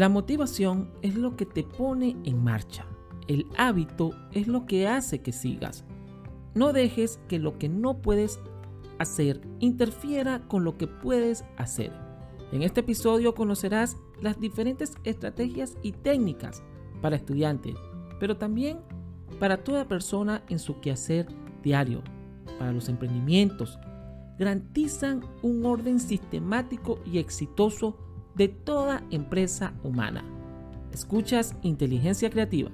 La motivación es lo que te pone en marcha. El hábito es lo que hace que sigas. No dejes que lo que no puedes hacer interfiera con lo que puedes hacer. En este episodio conocerás las diferentes estrategias y técnicas para estudiantes, pero también para toda persona en su quehacer diario, para los emprendimientos. Garantizan un orden sistemático y exitoso de toda empresa humana. Escuchas Inteligencia Creativa.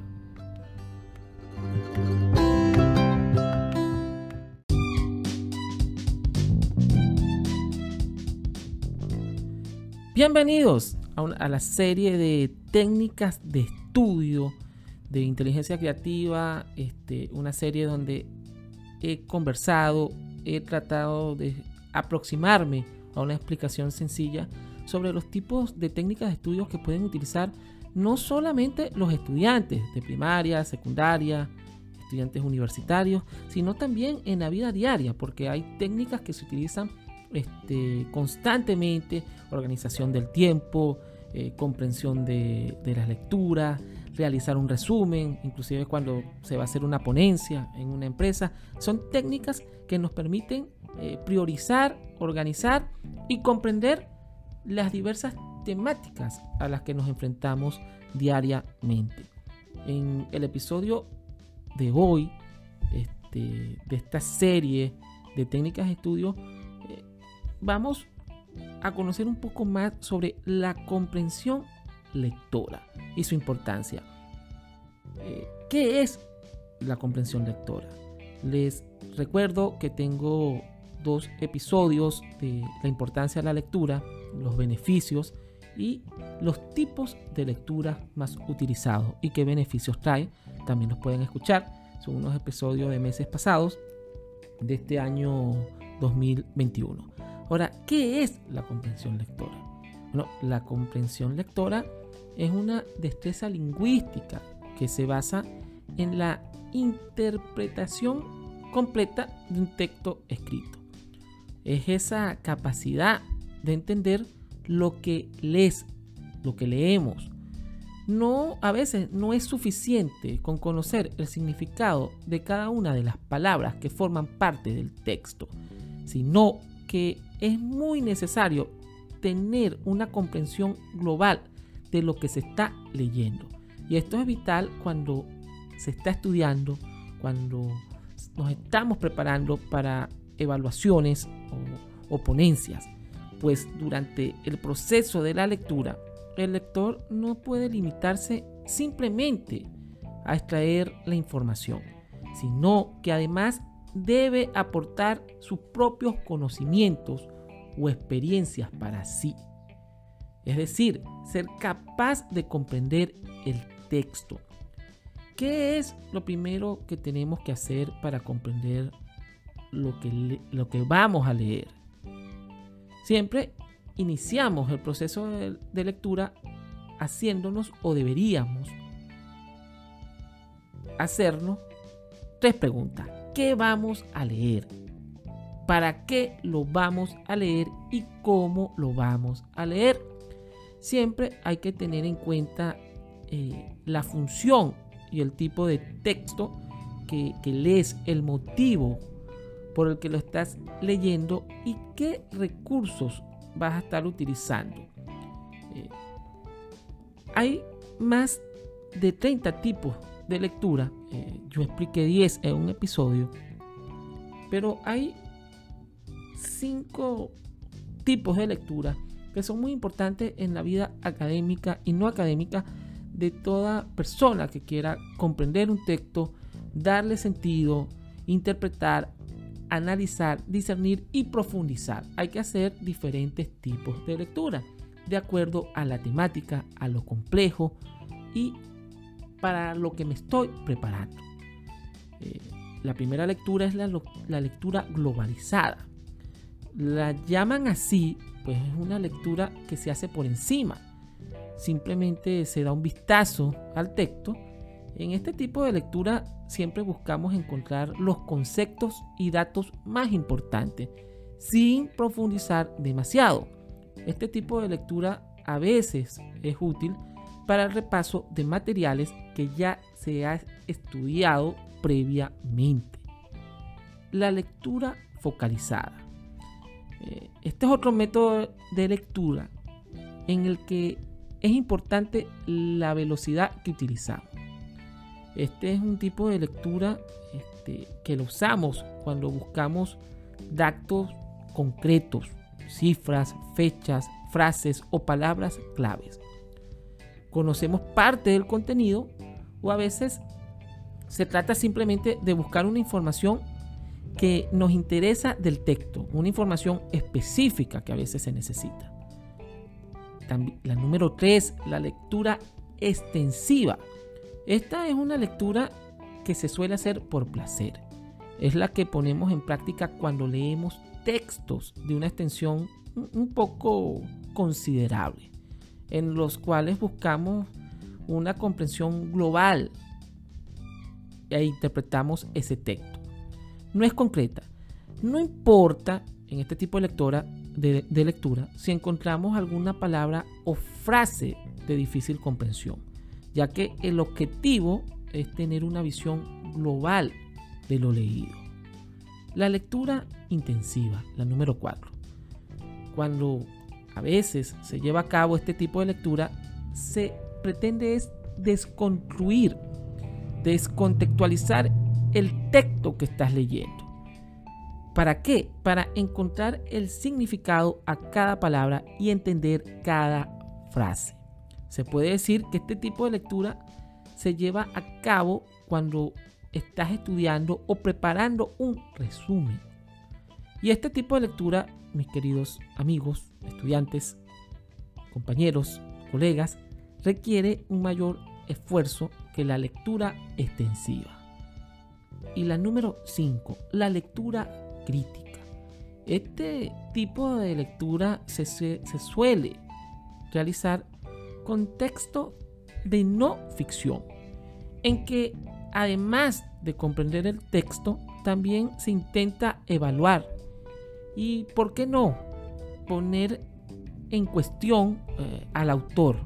Bienvenidos a, la serie de técnicas de estudio de inteligencia creativa, este, una serie donde he conversado, he tratado de aproximarme a una explicación sencilla sobre los tipos de técnicas de estudio que pueden utilizar no solamente los estudiantes de primaria, secundaria, estudiantes universitarios, sino también en la vida diaria, porque hay técnicas que se utilizan este, constantemente, organización del tiempo, eh, comprensión de, de las lecturas, realizar un resumen, inclusive cuando se va a hacer una ponencia en una empresa. Son técnicas que nos permiten eh, priorizar, organizar y comprender las diversas temáticas a las que nos enfrentamos diariamente. En el episodio de hoy, este, de esta serie de técnicas de estudio, vamos a conocer un poco más sobre la comprensión lectora y su importancia. Eh, ¿Qué es la comprensión lectora? Les recuerdo que tengo dos episodios de la importancia de la lectura, los beneficios y los tipos de lectura más utilizados y qué beneficios trae. También los pueden escuchar. Son unos episodios de meses pasados de este año 2021. Ahora, ¿qué es la comprensión lectora? Bueno, la comprensión lectora es una destreza lingüística que se basa en la interpretación completa de un texto escrito. Es esa capacidad de entender lo que lees, lo que leemos. No, a veces no es suficiente con conocer el significado de cada una de las palabras que forman parte del texto, sino que es muy necesario tener una comprensión global de lo que se está leyendo. Y esto es vital cuando se está estudiando, cuando nos estamos preparando para evaluaciones o, ponencias. Pues durante el proceso de la lectura, el lector no puede limitarse simplemente a extraer la información, sino que además debe aportar sus propios conocimientos o experiencias para sí. Es decir, ser capaz de comprender el texto. ¿Qué es lo primero que tenemos que hacer para comprender lo que, lo que vamos a leer? Siempre iniciamos el proceso de, lectura haciéndonos o deberíamos hacernos tres preguntas qué vamos a leer, para qué lo vamos a leer y cómo lo vamos a leer. Siempre hay que tener en cuenta eh, la función y el tipo de texto que, lees, el motivo por el que lo estás leyendo y qué recursos vas a estar utilizando. Eh, hay más de 30 tipos de lectura. Eh, yo expliqué 10 en un episodio. Pero hay 5 tipos de lectura que son muy importantes en la vida académica y no académica de toda persona que quiera comprender un texto, darle sentido, interpretar, analizar, discernir y profundizar. Hay que hacer diferentes tipos de lectura de acuerdo a la temática, a lo complejo y para lo que me estoy preparando. Eh, la primera lectura es la, lectura globalizada. La llaman así, pues es una lectura que se hace por encima. Simplemente se da un vistazo al texto. En este tipo de lectura siempre buscamos encontrar los conceptos y datos más importantes, sin profundizar demasiado. Este tipo de lectura a veces es útil para el repaso de materiales que ya se ha estudiado previamente. La lectura focalizada. Eh, este es otro método de lectura en el que es importante la velocidad que utilizamos. Este es un tipo de lectura este, que lo usamos cuando buscamos datos concretos, cifras, fechas, frases o palabras claves. Conocemos parte del contenido o a veces se trata simplemente de buscar una información que nos interesa del texto, una información específica que a veces se necesita. La número 3, la lectura extensiva. Esta es una lectura que se suele hacer por placer. Es la que ponemos en práctica cuando leemos textos de una extensión un poco considerable, en los cuales buscamos una comprensión global e interpretamos ese texto no es concreta. No importa en este tipo de, lectura, de, lectura si encontramos alguna palabra o frase de difícil comprensión, ya que el objetivo es tener una visión global de lo leído. La lectura intensiva, la número 4. Cuando a veces se lleva a cabo este tipo de lectura, se pretende es desconstruir, descontextualizar el texto que estás leyendo. ¿Para qué? Para encontrar el significado a cada palabra y entender cada frase. Se puede decir que este tipo de lectura se lleva a cabo cuando estás estudiando o preparando un resumen. Y este tipo de lectura, mis queridos amigos, estudiantes, compañeros, colegas, requiere un mayor esfuerzo que la lectura extensiva. Y la número 5, la lectura crítica. Este tipo de lectura se, suele realizar con texto de no ficción, en que además de comprender el texto, también se intenta evaluar y, ¿por qué no?, poner en cuestión eh, al autor,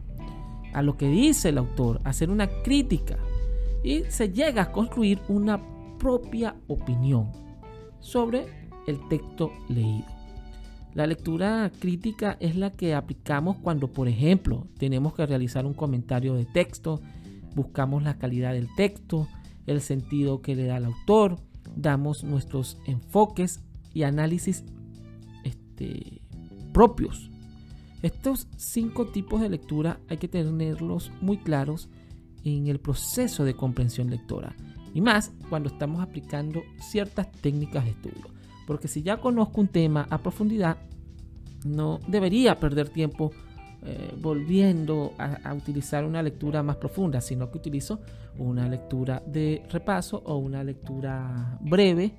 a lo que dice el autor, hacer una crítica y se llega a construir una propia opinión sobre el texto leído. La lectura crítica es la que aplicamos cuando, por ejemplo, tenemos que realizar un comentario de texto, buscamos la calidad del texto, el sentido que le da el autor, damos nuestros enfoques y análisis este, propios. Estos cinco tipos de lectura hay que tenerlos muy claros en el proceso de comprensión lectora y más cuando estamos aplicando ciertas técnicas de estudio. Porque si ya conozco un tema a profundidad, no debería perder tiempo eh, volviendo a, utilizar una lectura más profunda, sino que utilizo una lectura de repaso o una lectura breve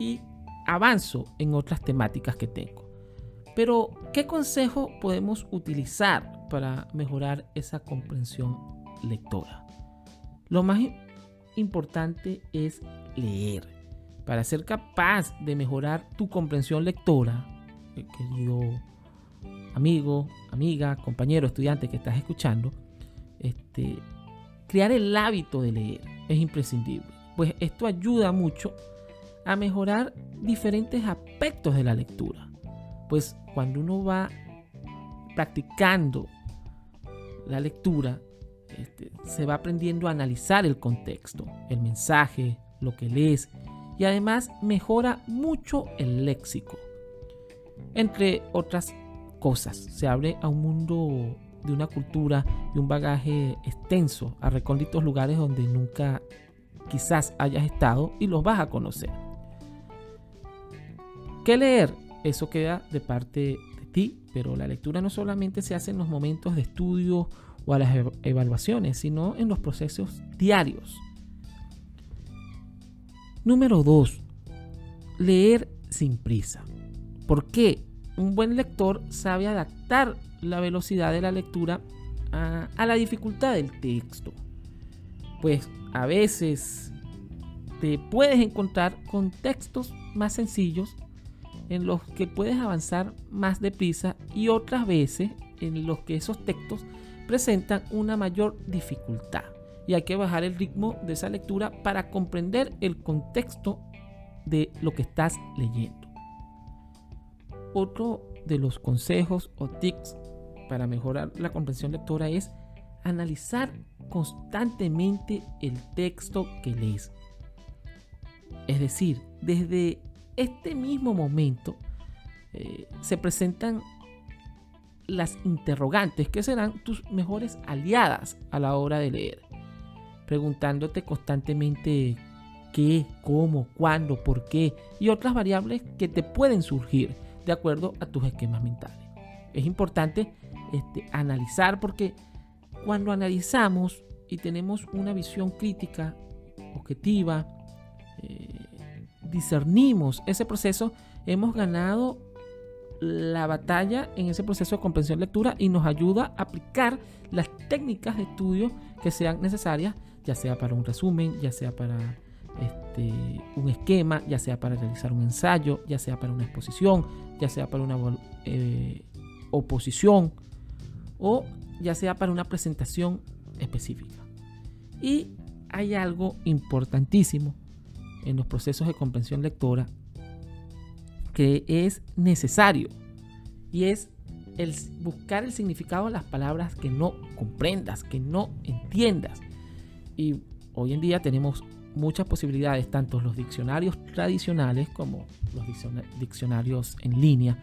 y avanzo en otras temáticas que tengo. Pero, ¿qué consejo podemos utilizar para mejorar esa comprensión lectora? Lo más importante es leer. Para ser capaz de mejorar tu comprensión lectora, eh, querido amigo, amiga, compañero, estudiante que estás escuchando, este, crear el hábito de leer es imprescindible. Pues esto ayuda mucho a mejorar diferentes aspectos de la lectura. Pues cuando uno va practicando la lectura, este, se va aprendiendo a analizar el contexto, el mensaje, lo que lees y además mejora mucho el léxico. Entre otras cosas, se abre a un mundo de una cultura y un bagaje extenso a recónditos lugares donde nunca quizás hayas estado y los vas a conocer. ¿Qué leer? Eso queda de parte de ti, pero la lectura no solamente se hace en los momentos de estudio o a las evaluaciones, sino en los procesos diarios. Número 2. Leer sin prisa. ¿Por qué? Un buen lector sabe adaptar la velocidad de la lectura a, a la dificultad del texto. Pues a veces te puedes encontrar con textos más sencillos en los que puedes avanzar más deprisa y otras veces en los que esos textos presentan una mayor dificultad y hay que bajar el ritmo de esa lectura para comprender el contexto de lo que estás leyendo. Otro de los consejos o tips para mejorar la comprensión lectora es analizar constantemente el texto que lees. Es decir, desde este mismo momento eh, se presentan las interrogantes que serán tus mejores aliadas a la hora de leer, preguntándote constantemente qué, cómo, cuándo, por qué y otras variables que te pueden surgir de acuerdo a tus esquemas mentales. Es importante este, analizar porque cuando analizamos y tenemos una visión crítica, objetiva, eh, discernimos ese proceso, hemos ganado la batalla en ese proceso de comprensión lectura y nos ayuda a aplicar las técnicas de estudio que sean necesarias, ya sea para un resumen, ya sea para este, un esquema, ya sea para realizar un ensayo, ya sea para una exposición, ya sea para una eh, oposición o ya sea para una presentación específica. Y hay algo importantísimo en los procesos de comprensión lectora que es necesario y es buscar el significado de las palabras que no comprendas, que no entiendas. Y hoy en día tenemos muchas posibilidades, tanto los diccionarios tradicionales como los diccionarios en línea,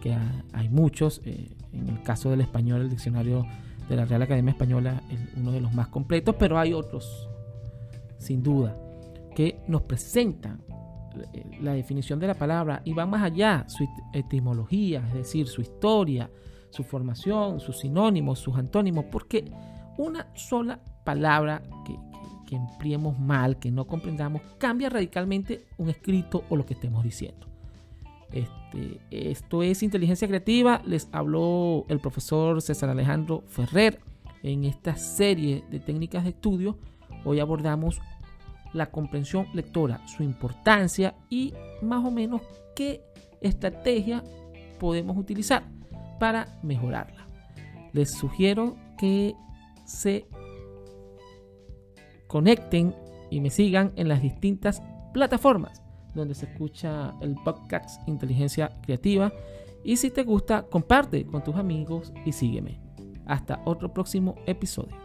que hay muchos. Eh, en el caso del español, el diccionario de la Real Academia Española es uno de los más completos, pero hay otros, sin duda, que nos presentan eh, la definición de la palabra y van más allá, su etimología, es decir, su historia, su formación, sus sinónimos, sus antónimos, porque una sola palabra que, que empleemos mal, que no comprendamos, cambia radicalmente un escrito o lo que estemos diciendo. Este, esto es inteligencia creativa. Les habló el profesor César Alejandro Ferrer en esta serie de técnicas de estudio. Hoy abordamos la comprensión lectora, su importancia y más o menos qué estrategia podemos utilizar para mejorarla. Les sugiero que se conecten y me sigan en las distintas plataformas donde se escucha el podcast Inteligencia Creativa. Y si te gusta, comparte con tus amigos y sígueme. Hasta otro próximo episodio.